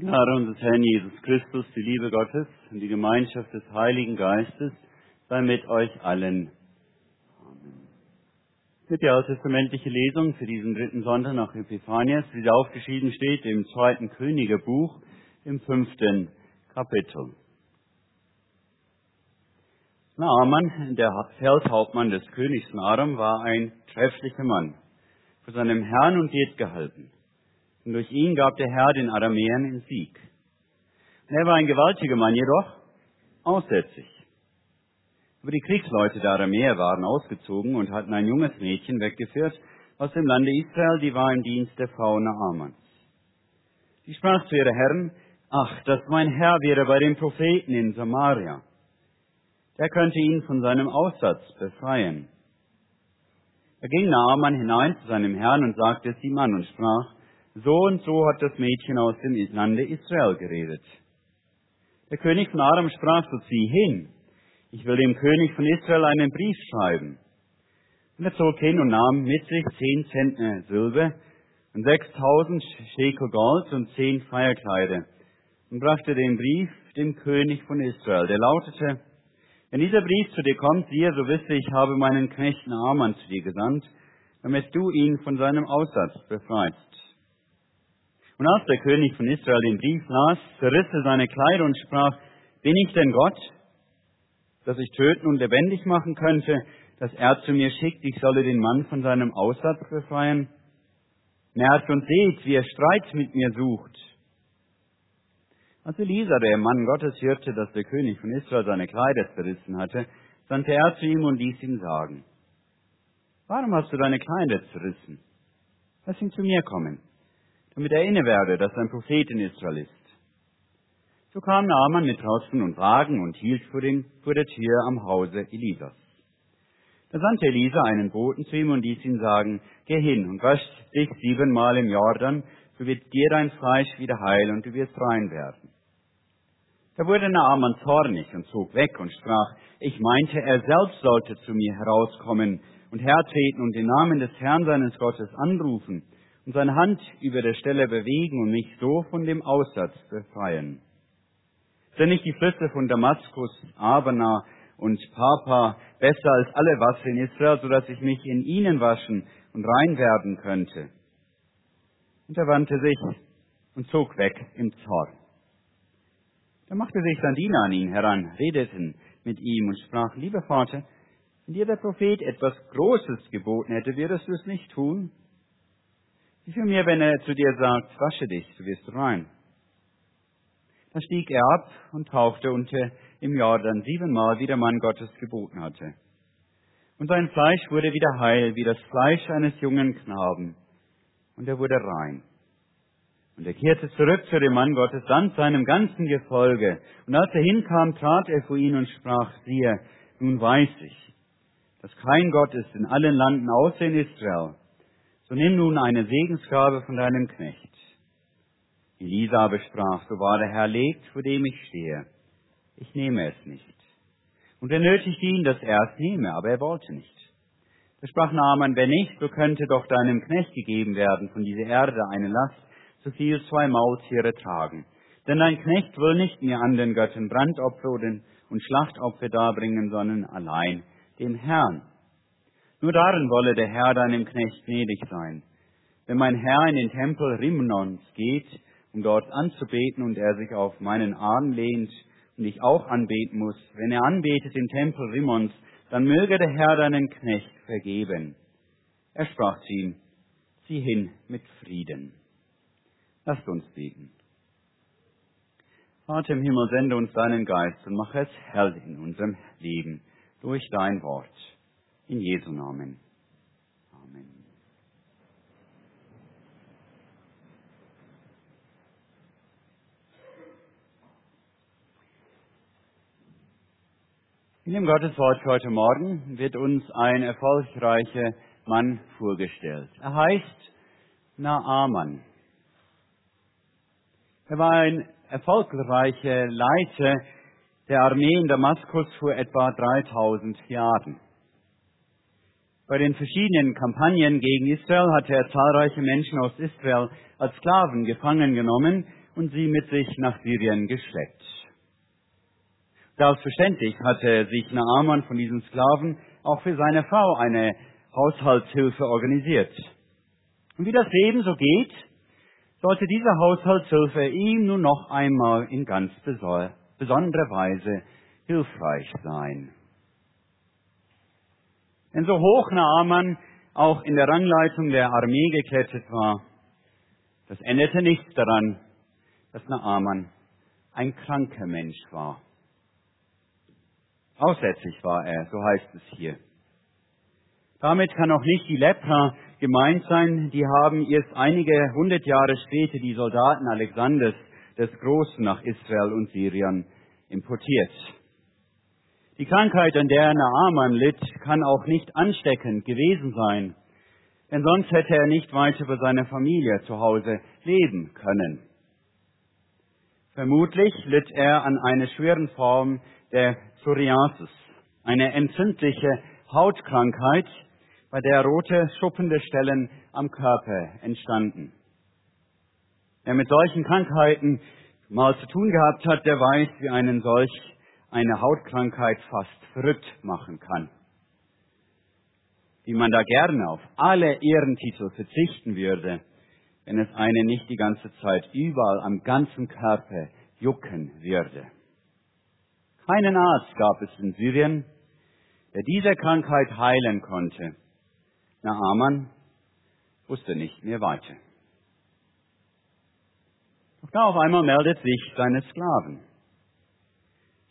Gnade unseres Herrn Jesus Christus, die Liebe Gottes und die Gemeinschaft des Heiligen Geistes sei mit euch allen. Amen. Mit der alttestamentliche Lesung für diesen dritten Sonntag nach Epiphanias, wie sie aufgeschrieben steht im zweiten Königebuch im fünften Kapitel. Naaman, der Feldhauptmann des Königs Naram, war ein trefflicher Mann, vor seinem Herrn und Diet gehalten. Und durch ihn gab der Herr den Aramäern den Sieg. Er war ein gewaltiger Mann, jedoch aussätzig. Aber die Kriegsleute der Aramäer waren ausgezogen und hatten ein junges Mädchen weggeführt aus dem Lande Israel, die war im Dienst der Frau Naamans. Sie sprach zu ihrer Herren, ach, dass mein Herr wäre bei dem Propheten in Samaria. Der könnte ihn von seinem Aussatz befreien. Da ging Naaman hinein zu seinem Herrn und sagte es ihm an und sprach, so und so hat das Mädchen aus dem Lande Israel geredet. Der König von Aram sprach, so zieh hin. Ich will dem König von Israel einen Brief schreiben. Und er zog hin und nahm mit sich zehn Zentner Silber und sechstausend Schekel Gold und zehn Feierkleider und brachte den Brief dem König von Israel. Der lautete, wenn dieser Brief zu dir kommt, siehe, so wisse ich, habe meinen Knecht Naaman zu dir gesandt, damit du ihn von seinem Aussatz befreist. Und als der König von Israel den Brief las, zerriss er seine Kleider und sprach, bin ich denn Gott, dass ich töten und lebendig machen könnte, dass er zu mir schickt, ich solle den Mann von seinem Aussatz befreien? Merkt und seht, wie er Streit mit mir sucht. Als Elisa, der Mann Gottes, hörte, dass der König von Israel seine Kleider zerrissen hatte, sandte er zu ihm und ließ ihm sagen, Warum hast du deine Kleider zerrissen? Lass ihn zu mir kommen damit inne werde, dass ein Prophet in Israel ist. So kam Naaman mit Rossen und Wagen und hielt vor, den, vor der Tür am Hause Elisas. Da sandte Elisa einen Boten zu ihm und ließ ihn sagen, geh hin und wasch dich siebenmal im Jordan, so wird dir dein Fleisch wieder heil und du wirst rein werden. Da wurde Naaman zornig und zog weg und sprach, ich meinte, er selbst sollte zu mir herauskommen und hertreten und den Namen des Herrn seines Gottes anrufen und seine Hand über der Stelle bewegen und mich so von dem Aussatz befreien. Sind nicht die Flüsse von Damaskus, Abana und Papa besser als alle Wasser in Israel, so dass ich mich in ihnen waschen und rein werden könnte? Und er wandte sich und zog weg im Zorn. Da machte sich sein Diener an ihn heran, redeten mit ihm und sprach, lieber Vater, wenn dir der Prophet etwas Großes geboten hätte, würdest du es nicht tun? Wie viel mehr, wenn er zu dir sagt, wasche dich, du wirst rein. Da stieg er ab und tauchte unter im Jordan siebenmal, wie der Mann Gottes geboten hatte. Und sein Fleisch wurde wieder heil, wie das Fleisch eines jungen Knaben. Und er wurde rein. Und er kehrte zurück zu dem Mann Gottes samt seinem ganzen Gefolge. Und als er hinkam, trat er vor ihn und sprach, siehe, nun weiß ich, dass kein Gott ist in allen Landen außer in Israel. So nimm nun eine Segensgabe von deinem Knecht. Elisa aber sprach, so wahr der Herr legt, vor dem ich stehe. Ich nehme es nicht. Und er nötigte ihn, dass er es nehme, aber er wollte nicht. Da sprach Naaman, wenn nicht, so könnte doch deinem Knecht gegeben werden von dieser Erde eine Last, so viel zwei Maultiere tragen. Denn dein Knecht will nicht mir an den Göttern Brandopfer und Schlachtopfer darbringen, sondern allein dem Herrn. Nur darin wolle der Herr deinem Knecht gnädig sein. Wenn mein Herr in den Tempel Rimnons geht, um dort anzubeten und er sich auf meinen Arm lehnt und ich auch anbeten muss, wenn er anbetet im Tempel Rimmons, dann möge der Herr deinen Knecht vergeben. Er sprach zu ihm, zieh hin mit Frieden. Lasst uns beten. Vater im Himmel, sende uns deinen Geist und mach es hell in unserem Leben durch dein Wort. In Jesu Namen. Amen. In dem Gotteswort für heute Morgen wird uns ein erfolgreicher Mann vorgestellt. Er heißt Naaman. Er war ein erfolgreicher Leiter der Armee in Damaskus vor etwa 3000 Jahren. Bei den verschiedenen Kampagnen gegen Israel hatte er zahlreiche Menschen aus Israel als Sklaven gefangen genommen und sie mit sich nach Syrien geschleppt. Selbstverständlich hatte sich Naaman von diesen Sklaven auch für seine Frau eine Haushaltshilfe organisiert. Und wie das Leben so geht, sollte diese Haushaltshilfe ihm nun noch einmal in ganz besonderer Weise hilfreich sein. Denn so hoch Naaman auch in der Rangleitung der Armee geklettert war, das änderte nichts daran, dass Naaman ein kranker Mensch war. Aussätzlich war er, so heißt es hier. Damit kann auch nicht die Lepra gemeint sein, die haben erst einige hundert Jahre später die Soldaten Alexanders des Großen nach Israel und Syrien importiert. Die Krankheit, an der Naaman litt, kann auch nicht ansteckend gewesen sein, denn sonst hätte er nicht weiter für seine Familie zu Hause leben können. Vermutlich litt er an einer schweren Form der Psoriasis, eine entzündliche Hautkrankheit, bei der rote, schuppende Stellen am Körper entstanden. Wer mit solchen Krankheiten mal zu tun gehabt hat, der weiß, wie einen solch eine Hautkrankheit fast verrückt machen kann. Wie man da gerne auf alle Ehrentitel verzichten würde, wenn es einen nicht die ganze Zeit überall am ganzen Körper jucken würde. Keinen Arzt gab es in Syrien, der diese Krankheit heilen konnte. Naaman wusste nicht mehr weiter. Doch da auf einmal meldet sich seine Sklaven.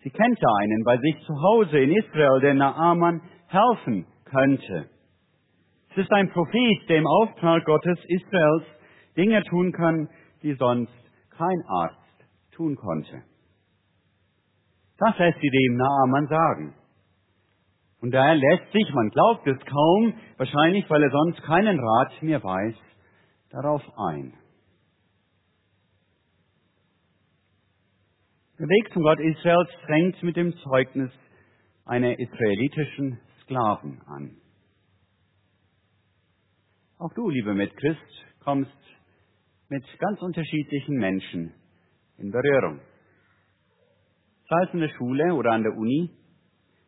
Sie kennt einen bei sich zu Hause in Israel, der Naaman helfen könnte. Es ist ein Prophet, der im Auftrag Gottes Israels Dinge tun kann, die sonst kein Arzt tun konnte. Das lässt sie dem Naaman sagen. Und daher lässt sich, man glaubt es kaum, wahrscheinlich weil er sonst keinen Rat mehr weiß, darauf ein. Der Weg zum Gott Israels fängt mit dem Zeugnis einer israelitischen Sklaven an. Auch du, lieber Mitchrist, kommst mit ganz unterschiedlichen Menschen in Berührung. Sei es in der Schule oder an der Uni,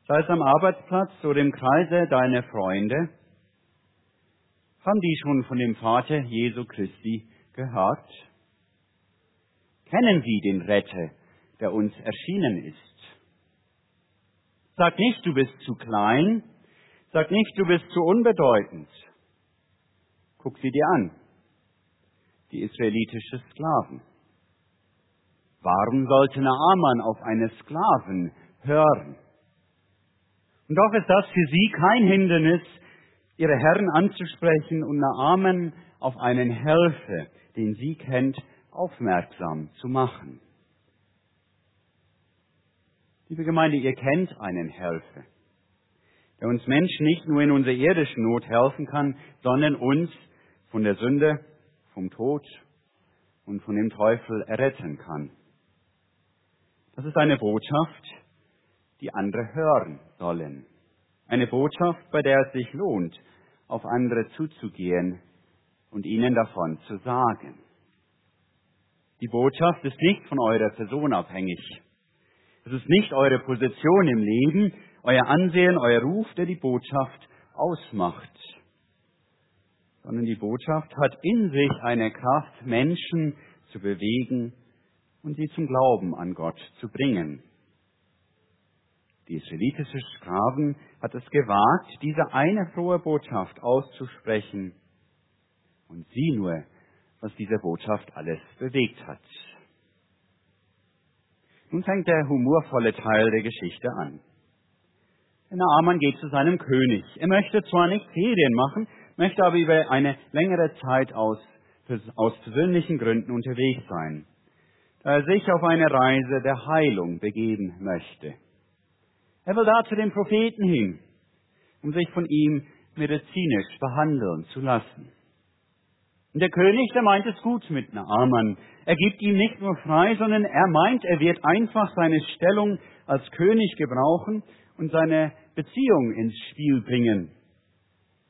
sei es am Arbeitsplatz oder im Kreise deiner Freunde, haben die schon von dem Vater Jesu Christi gehört? Kennen sie den Retter, der uns erschienen ist? Sag nicht, du bist zu klein, sag nicht, du bist zu unbedeutend. Guck sie dir an, die israelitische Sklaven. Warum sollte Naaman auf eine Sklaven hören? Und doch ist das für sie kein Hindernis, ihre Herren anzusprechen und Naaman auf einen Helfer, den sie kennt, aufmerksam zu machen. Liebe Gemeinde, ihr kennt einen Helfer, der uns Menschen nicht nur in unserer irdischen Not helfen kann, sondern uns von der Sünde, vom Tod und von dem Teufel erretten kann. Das ist eine Botschaft, die andere hören sollen. Eine Botschaft, bei der es sich lohnt, auf andere zuzugehen und ihnen davon zu sagen. Die Botschaft ist nicht von eurer Person abhängig. Es ist nicht eure Position im Leben, euer Ansehen, euer Ruf, der die Botschaft ausmacht, sondern die Botschaft hat in sich eine Kraft, Menschen zu bewegen und sie zum Glauben an Gott zu bringen. Die israelitische Sklaven hat es gewagt, diese eine frohe Botschaft auszusprechen und sie nur, was diese Botschaft alles bewegt hat. Nun fängt der humorvolle Teil der Geschichte an. Der Naaman geht zu seinem König. Er möchte zwar nicht Ferien machen, möchte aber über eine längere Zeit aus, aus persönlichen Gründen unterwegs sein da er sich auf eine Reise der Heilung begeben möchte. Er will da zu dem Propheten hin, um sich von ihm medizinisch behandeln zu lassen. Und der König, der meint es gut mit Naaman. Er gibt ihm nicht nur frei, sondern er meint, er wird einfach seine Stellung als König gebrauchen und seine Beziehung ins Spiel bringen.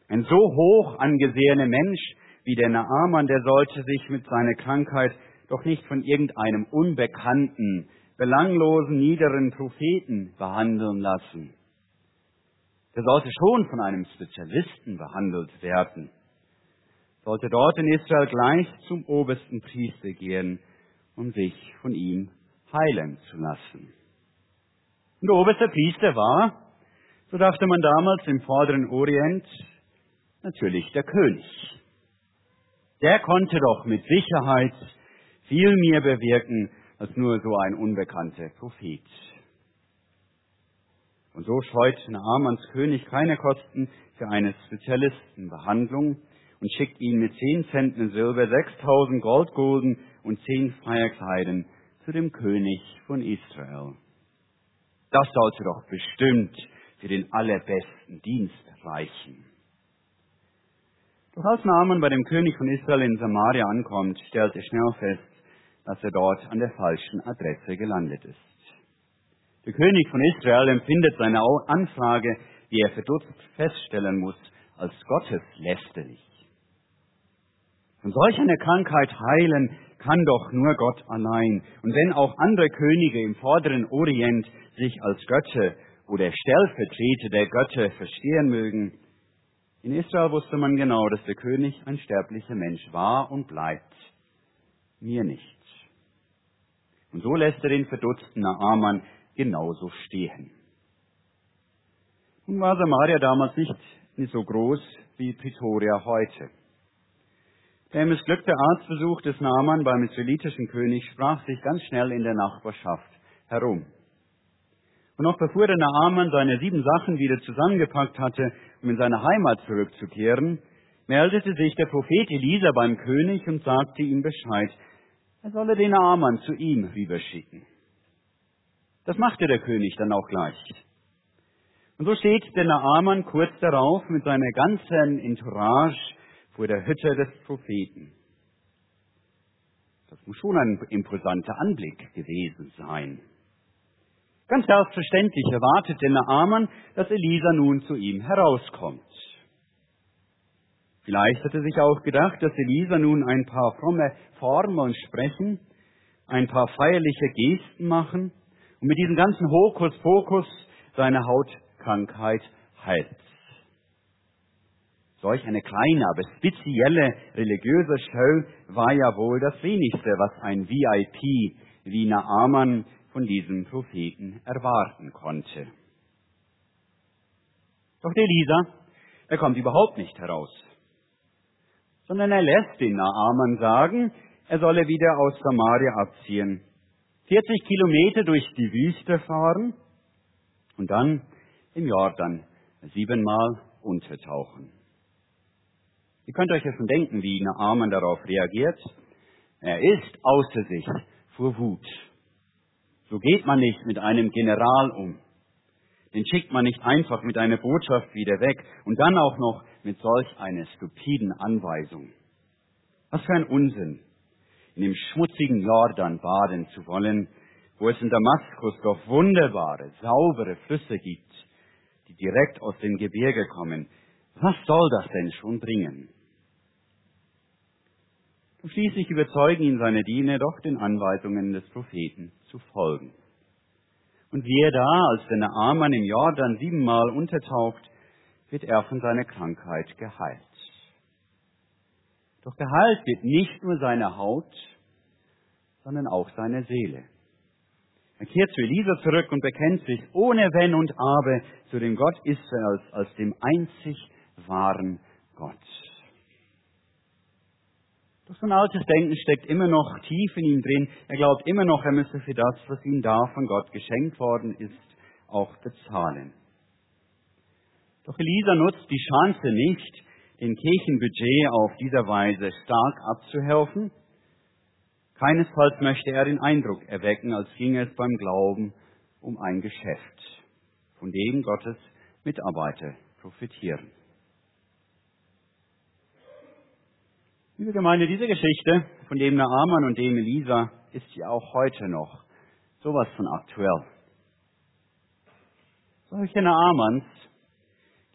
Ein so hoch angesehener Mensch wie der Naaman, der sollte sich mit seiner Krankheit doch nicht von irgendeinem unbekannten, belanglosen, niederen Propheten behandeln lassen. Der sollte schon von einem Spezialisten behandelt werden. Sollte dort in Israel gleich zum obersten Priester gehen, um sich von ihm heilen zu lassen. Und der oberste Priester war, so dachte man damals im vorderen Orient, natürlich der König. Der konnte doch mit Sicherheit viel mehr bewirken als nur so ein unbekannter Prophet. Und so scheut Naamans König keine Kosten für eine Spezialistenbehandlung und schickt ihn mit zehn Zentner Silber, sechstausend Goldgulden und zehn Feierkleiden zu dem König von Israel. Das sollte doch bestimmt für den allerbesten Dienst reichen. Doch als Naaman bei dem König von Israel in Samaria ankommt, stellt er schnell fest, dass er dort an der falschen Adresse gelandet ist. Der König von Israel empfindet seine Anfrage, die er verdutzt feststellen muss, als gotteslästerlich. Von solch einer Krankheit heilen kann doch nur Gott allein. Und wenn auch andere Könige im vorderen Orient sich als Götter oder Stellvertreter der Götter verstehen mögen, in Israel wusste man genau, dass der König ein sterblicher Mensch war und bleibt. Mir nicht. Und so lässt er den verdutzten Naaman genauso stehen. Nun war Samaria damals nicht so groß wie Pretoria heute. Der missglückte Arztbesuch des Naaman beim israelitischen König sprach sich ganz schnell in der Nachbarschaft herum. Und noch bevor der Naaman seine sieben Sachen wieder zusammengepackt hatte, um in seine Heimat zurückzukehren, meldete sich der Prophet Elisa beim König und sagte ihm Bescheid, er solle den Naaman zu ihm rüberschicken. Das machte der König dann auch gleich. Und so steht der Naaman kurz darauf mit seiner ganzen Entourage vor der Hütte des Propheten. Das muss schon ein imposanter Anblick gewesen sein. Ganz selbstverständlich erwartet der Naaman, dass Elisa nun zu ihm herauskommt. Vielleicht hat er sich auch gedacht, dass Elisa nun ein paar fromme Formeln sprechen, ein paar feierliche Gesten machen und mit diesem ganzen Hokuspokus seine Hautkrankheit heilt. Solch eine kleine, aber spezielle religiöse Show war ja wohl das wenigste, was ein VIP wie Naaman von diesem Propheten erwarten konnte. Doch der Elisa, er kommt überhaupt nicht heraus, sondern er lässt den Naaman sagen, er solle wieder aus Samaria abziehen, 40 Kilometer durch die Wüste fahren und dann im Jordan siebenmal untertauchen. Ihr könnt euch ja schon denken, wie Naaman darauf reagiert. Er ist außer sich vor Wut. So geht man nicht mit einem General um. Den schickt man nicht einfach mit einer Botschaft wieder weg und dann auch noch mit solch einer stupiden Anweisung. Was für ein Unsinn, in dem schmutzigen Jordan baden zu wollen, wo es in Damaskus doch wunderbare, saubere Flüsse gibt, die direkt aus dem Gebirge kommen. Was soll das denn schon bringen? Und schließlich überzeugen ihn seine Diener doch den Anweisungen des Propheten zu folgen. Und wie er da, als der Naaman im Jordan siebenmal untertaucht, wird er von seiner Krankheit geheilt. Doch geheilt wird nicht nur seine Haut, sondern auch seine Seele. Er kehrt zu Elisa zurück und bekennt sich ohne Wenn und Aber zu dem Gott Israels als dem einzig wahren Gott. So ein altes Denken steckt immer noch tief in ihm drin. Er glaubt immer noch, er müsse für das, was ihm da von Gott geschenkt worden ist, auch bezahlen. Doch Elisa nutzt die Chance nicht, den Kirchenbudget auf dieser Weise stark abzuhelfen. Keinesfalls möchte er den Eindruck erwecken, als ginge es beim Glauben um ein Geschäft, von dem Gottes Mitarbeiter profitieren. Liebe Gemeinde, diese Geschichte von dem Naaman und dem Elisa ist ja auch heute noch sowas von aktuell. Solche Naamans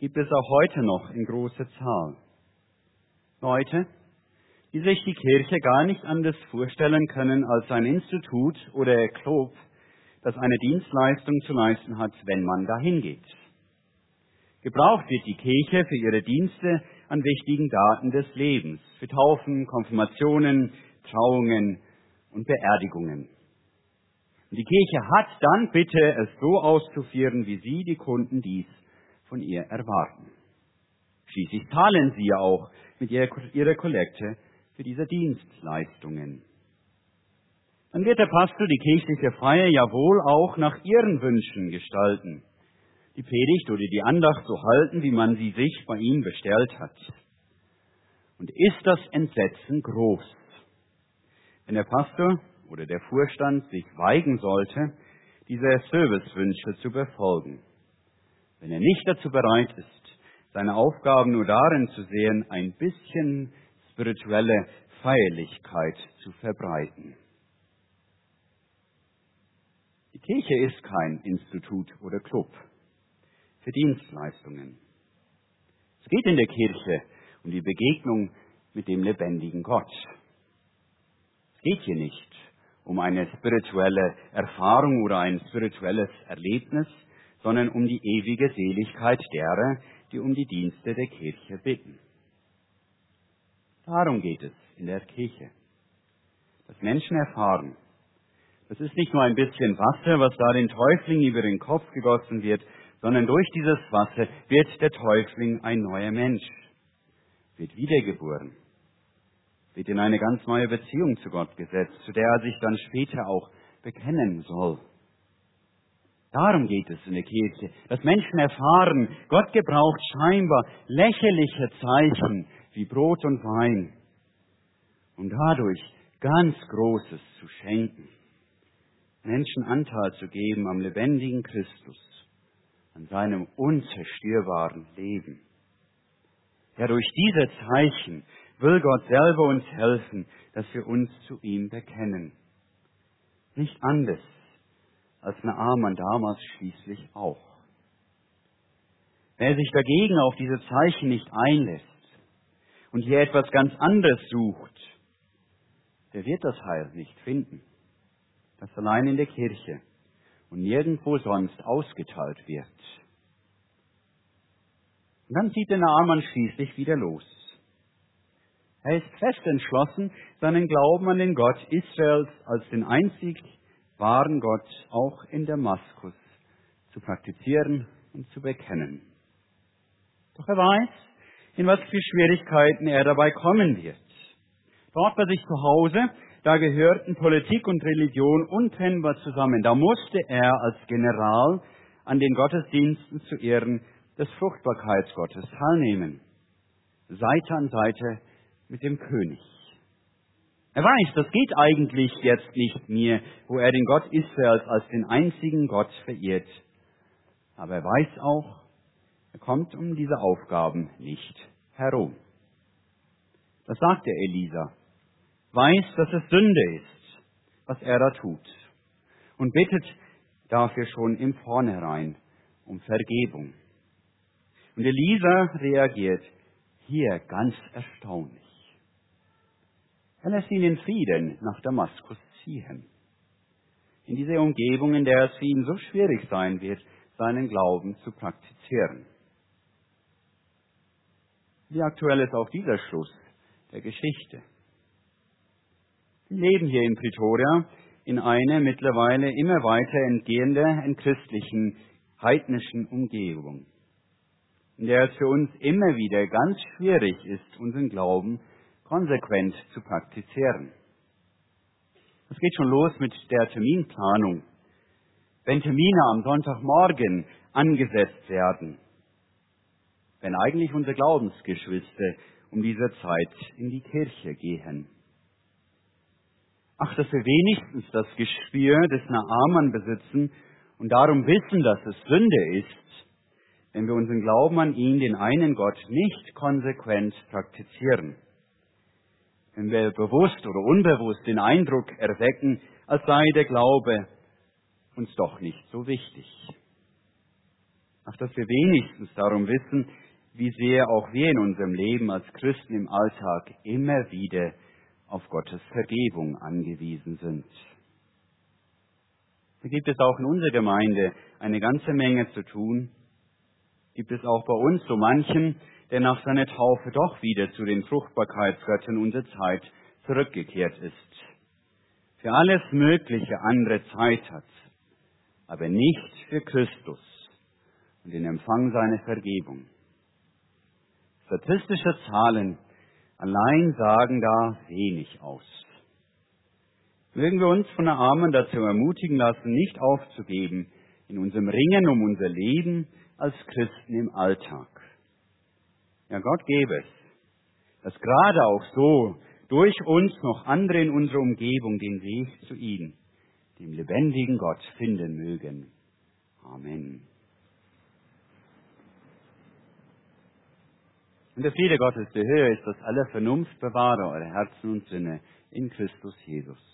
gibt es auch heute noch in großer Zahl. Leute, die sich die Kirche gar nicht anders vorstellen können als ein Institut oder Club, das eine Dienstleistung zu leisten hat, wenn man dahin geht. Gebraucht wird die Kirche für ihre Dienste an wichtigen Daten des Lebens, für Taufen, Konfirmationen, Trauungen und Beerdigungen. Und die Kirche hat dann bitte, es so auszuführen, wie Sie, die Kunden, dies von ihr erwarten. Schließlich zahlen Sie ja auch mit Ihrer Kollekte für diese Dienstleistungen. Dann wird der Pastor die kirchliche Feier ja wohl auch nach Ihren Wünschen gestalten. Die Predigt oder die Andacht so halten, wie man sie sich bei ihm bestellt hat. Und ist das Entsetzen groß, wenn der Pastor oder der Vorstand sich weigen sollte, diese Servicewünsche zu befolgen. Wenn er nicht dazu bereit ist, seine Aufgaben nur darin zu sehen, ein bisschen spirituelle Feierlichkeit zu verbreiten. Die Kirche ist kein Institut oder Club für Dienstleistungen. Es geht in der Kirche um die Begegnung mit dem lebendigen Gott. Es geht hier nicht um eine spirituelle Erfahrung oder ein spirituelles Erlebnis, sondern um die ewige Seligkeit derer, die um die Dienste der Kirche bitten. Darum geht es in der Kirche. Dass Menschen erfahren, das ist nicht nur ein bisschen Wasser, was da den Täufling über den Kopf gegossen wird, sondern durch dieses Wasser wird der Täufling ein neuer Mensch, wird wiedergeboren, wird in eine ganz neue Beziehung zu Gott gesetzt, zu der er sich dann später auch bekennen soll. Darum geht es in der Kirche, dass Menschen erfahren, Gott gebraucht scheinbar lächerliche Zeichen wie Brot und Wein, um dadurch ganz Großes zu schenken. Menschen Anteil zu geben am lebendigen Christus, an seinem unzerstörbaren Leben. Ja, durch diese Zeichen will Gott selber uns helfen, dass wir uns zu ihm bekennen. Nicht anders als Naaman damals schließlich auch. Wer sich dagegen auf diese Zeichen nicht einlässt und hier etwas ganz anderes sucht, der wird das Heil nicht finden, das allein in der Kirche und nirgendwo sonst ausgeteilt wird. Und dann zieht der Naaman schließlich wieder los. Er ist fest entschlossen, seinen Glauben an den Gott Israels als den einzig wahren Gott auch in Damaskus zu praktizieren und zu bekennen. Doch er weiß, in was für Schwierigkeiten er dabei kommen wird. Dort bei sich zu Hause, da gehörten Politik und Religion untrennbar zusammen. Da musste er als General an den Gottesdiensten zu Ehren des Fruchtbarkeitsgottes teilnehmen. Seite an Seite mit dem König. Er weiß, das geht eigentlich jetzt nicht mehr, wo er den Gott Israels als den einzigen Gott verehrt. Aber er weiß auch, er kommt um diese Aufgaben nicht herum. Das sagt der Elisa. Weiß, dass es Sünde ist, was er da tut. Und bittet dafür schon im Vornherein um Vergebung. Und Elisa reagiert hier ganz erstaunlich. Er lässt ihn in Frieden nach Damaskus ziehen. In diese Umgebung, in der es für ihn so schwierig sein wird, seinen Glauben zu praktizieren. Wie aktuell ist auch dieser Schluss der Geschichte? Leben hier in Pretoria in einer mittlerweile immer weiter entgehende, entchristlichen, heidnischen Umgebung in der es für uns immer wieder ganz schwierig ist, unseren Glauben konsequent zu praktizieren. Es geht schon los mit der Terminplanung. Wenn Termine am Sonntagmorgen angesetzt werden, wenn eigentlich unsere Glaubensgeschwister um diese Zeit in die Kirche gehen. Ach, dass wir wenigstens das Gespür des Naaman besitzen und darum wissen, dass es Sünde ist, wenn wir unseren Glauben an ihn, den einen Gott, nicht konsequent praktizieren. Wenn wir bewusst oder unbewusst den Eindruck erwecken, als sei der Glaube uns doch nicht so wichtig. Ach, dass wir wenigstens darum wissen, wie sehr auch wir in unserem Leben als Christen im Alltag immer wieder auf Gottes Vergebung angewiesen sind. Da gibt es auch in unserer Gemeinde eine ganze Menge zu tun. Gibt es auch bei uns so manchen, der nach seiner Taufe doch wieder zu den Fruchtbarkeitsgöttern unserer Zeit zurückgekehrt ist. Für alles Mögliche andere Zeit hat, aber nicht für Christus und den Empfang seiner Vergebung. Statistische Zahlen allein sagen da wenig aus. Mögen wir uns von der Armen dazu ermutigen lassen, nicht aufzugeben in unserem Ringen um unser Leben als Christen im Alltag. Ja, Gott gebe es, dass gerade auch so durch uns noch andere in unserer Umgebung den Weg zu ihm, dem lebendigen Gott, finden mögen. Amen. Und der Friede Gottes, der höher ist, dass alle Vernunft bewahre eure Herzen und Sinne in Christus Jesus.